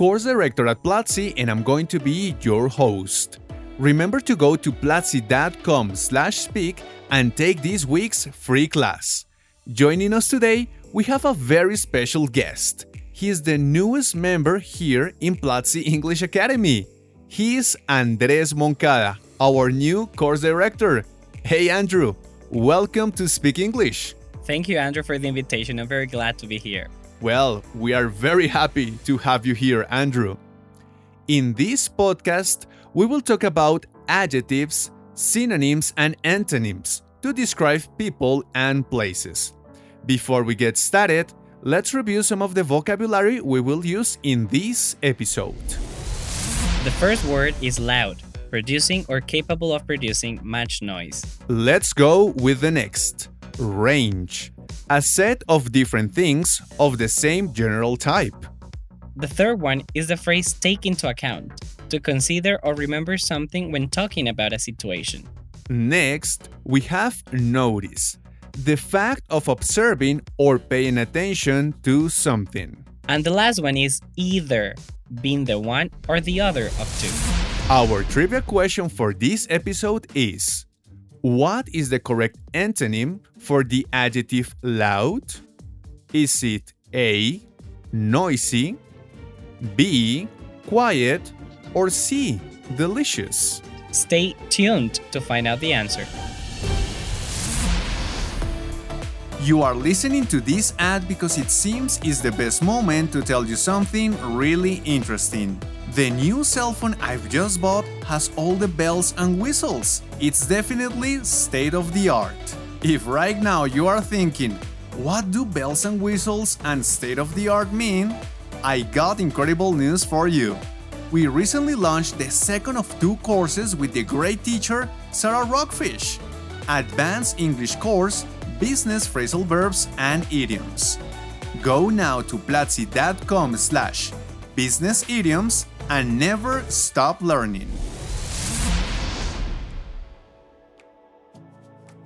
course director at Platzi, and I'm going to be your host. Remember to go to platzi.com/speak and take this week's free class. Joining us today, we have a very special guest. He is the newest member here in Platzi English Academy. He is Andres Moncada, our new course director. Hey Andrew, welcome to Speak English. Thank you, Andrew, for the invitation. I'm very glad to be here. Well, we are very happy to have you here, Andrew. In this podcast, we will talk about adjectives, synonyms, and antonyms to describe people and places. Before we get started, let's review some of the vocabulary we will use in this episode. The first word is loud, producing or capable of producing much noise. Let's go with the next range, a set of different things of the same general type. The third one is the phrase take into account, to consider or remember something when talking about a situation. Next, we have notice, the fact of observing or paying attention to something. And the last one is either, being the one or the other of two. Our trivia question for this episode is What is the correct antonym for the adjective loud? Is it A, noisy, B, quiet, or C, delicious? Stay tuned to find out the answer. You are listening to this ad because it seems is the best moment to tell you something really interesting. The new cell phone I've just bought has all the bells and whistles. It's definitely state of the art. If right now you are thinking, what do bells and whistles and state of the art mean? I got incredible news for you. We recently launched the second of two courses with the great teacher Sarah Rockfish Advanced English Course Business Phrasal Verbs and Idioms. Go now to platzi.com slash business idioms and never stop learning.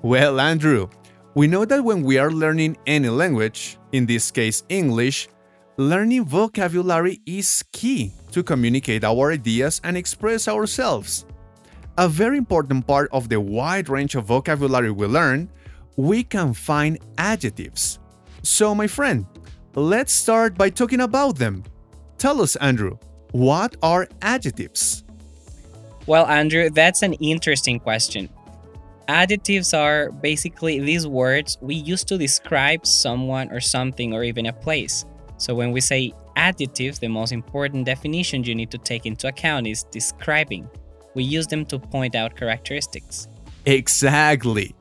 Well, Andrew, we know that when we are learning any language, in this case English, learning vocabulary is key to communicate our ideas and express ourselves. A very important part of the wide range of vocabulary we learn, we can find adjectives. So, my friend, let's start by talking about them. Tell us, Andrew, what are adjectives? Well, Andrew, that's an interesting question. Adjectives are basically these words we use to describe someone or something or even a place. So when we say adjectives, the most important definition you need to take into account is describing. We use them to point out characteristics. Exactly.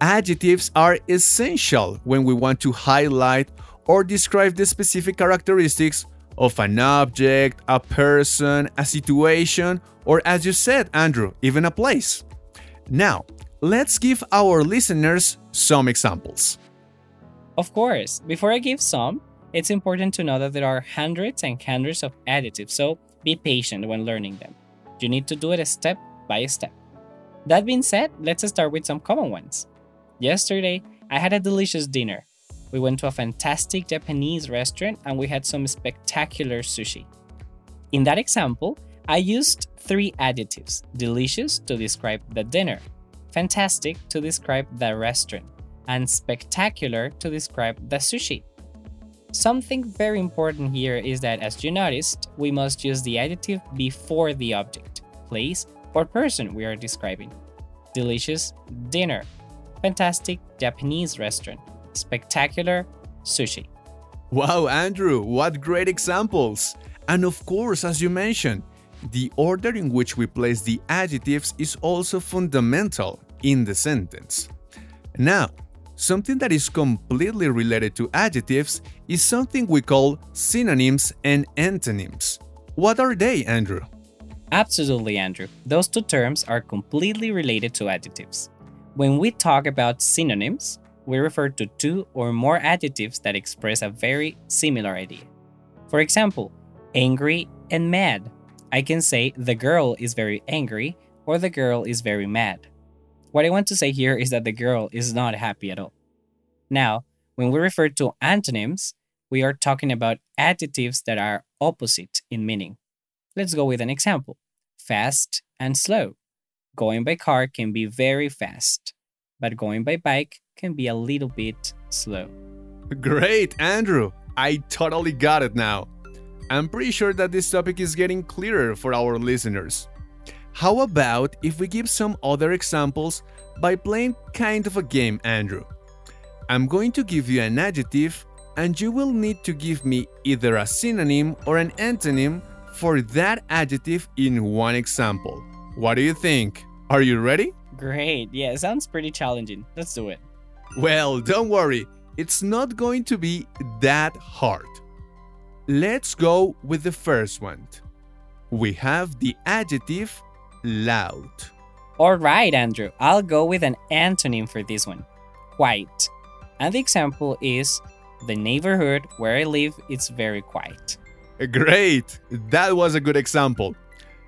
Adjectives are essential when we want to highlight or describe the specific characteristics of an object, a person, a situation, or as you said, Andrew, even a place. Now, let's give our listeners some examples. Of course, before I give some, it's important to know that there are hundreds and hundreds of adjectives, so be patient when learning them. You need to do it step by step. That being said, let's start with some common ones. Yesterday, I had a delicious dinner. We went to a fantastic Japanese restaurant and we had some spectacular sushi. In that example, I used three adjectives delicious to describe the dinner, fantastic to describe the restaurant, and spectacular to describe the sushi. Something very important here is that, as you noticed, we must use the adjective before the object, place, or person we are describing. Delicious dinner, fantastic Japanese restaurant, spectacular sushi. Wow, Andrew, what great examples! And of course, as you mentioned, the order in which we place the adjectives is also fundamental in the sentence. Now, something that is completely related to adjectives is something we call synonyms and antonyms. What are they, Andrew? Absolutely, Andrew. Those two terms are completely related to adjectives. When we talk about synonyms, we refer to two or more adjectives that express a very similar idea. For example, angry and mad. I can say the girl is very angry or the girl is very mad. What I want to say here is that the girl is not happy at all. Now, when we refer to antonyms, we are talking about adjectives that are opposite in meaning. Let's go with an example fast and slow. Going by car can be very fast, but going by bike can be a little bit slow. Great, Andrew! I totally got it now. I'm pretty sure that this topic is getting clearer for our listeners. How about if we give some other examples by playing kind of a game, Andrew? I'm going to give you an adjective, and you will need to give me either a synonym or an antonym for that adjective in one example. What do you think? Are you ready? Great. Yeah, it sounds pretty challenging. Let's do it. Well, don't worry, it's not going to be that hard. Let's go with the first one. We have the adjective loud. All right, Andrew. I'll go with an antonym for this one quiet. And the example is the neighborhood where I live is very quiet. Great! That was a good example.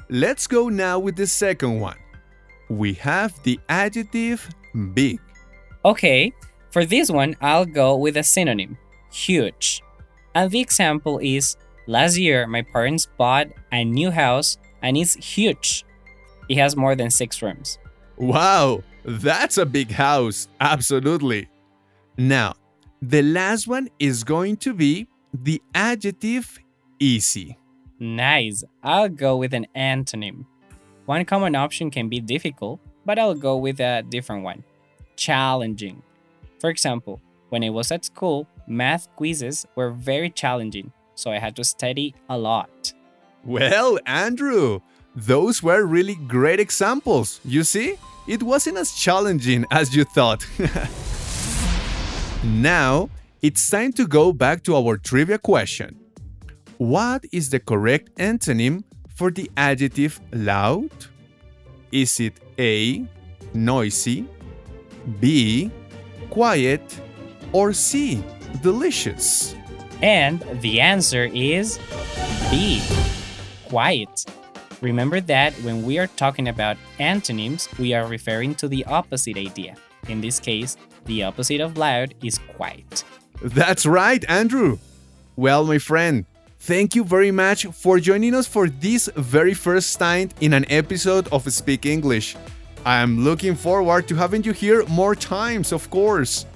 Let's go now with the second one. We have the adjective big. Okay, for this one, I'll go with a synonym huge. And the example is last year, my parents bought a new house and it's huge. It has more than six rooms. Wow, that's a big house, absolutely. Now, the last one is going to be the adjective easy. Nice. I'll go with an antonym. One common option can be difficult, but I'll go with a different one challenging. For example, when I was at school, math quizzes were very challenging, so I had to study a lot. Well, Andrew, those were really great examples. You see, it wasn't as challenging as you thought. now, it's time to go back to our trivia question. What is the correct antonym for the adjective loud? Is it A, noisy, B, quiet, or C, delicious? And the answer is B, quiet. Remember that when we are talking about antonyms, we are referring to the opposite idea. In this case, the opposite of loud is quiet. That's right, Andrew. Well, my friend, thank you very much for joining us for this very first time in an episode of Speak English. I'm looking forward to having you here more times, of course.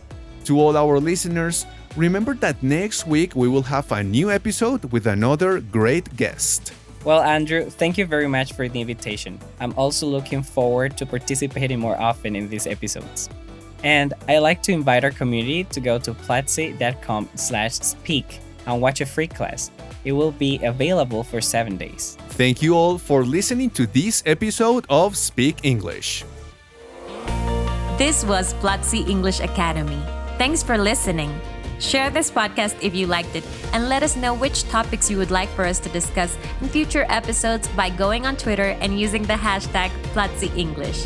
To all our listeners, remember that next week we will have a new episode with another great guest. Well, Andrew, thank you very much for the invitation. I'm also looking forward to participating more often in these episodes. And I like to invite our community to go to platzi.com slash speak and watch a free class. It will be available for seven days. Thank you all for listening to this episode of Speak English. This was Platzi English Academy. Thanks for listening. Share this podcast if you liked it and let us know which topics you would like for us to discuss in future episodes by going on Twitter and using the hashtag Platzi English.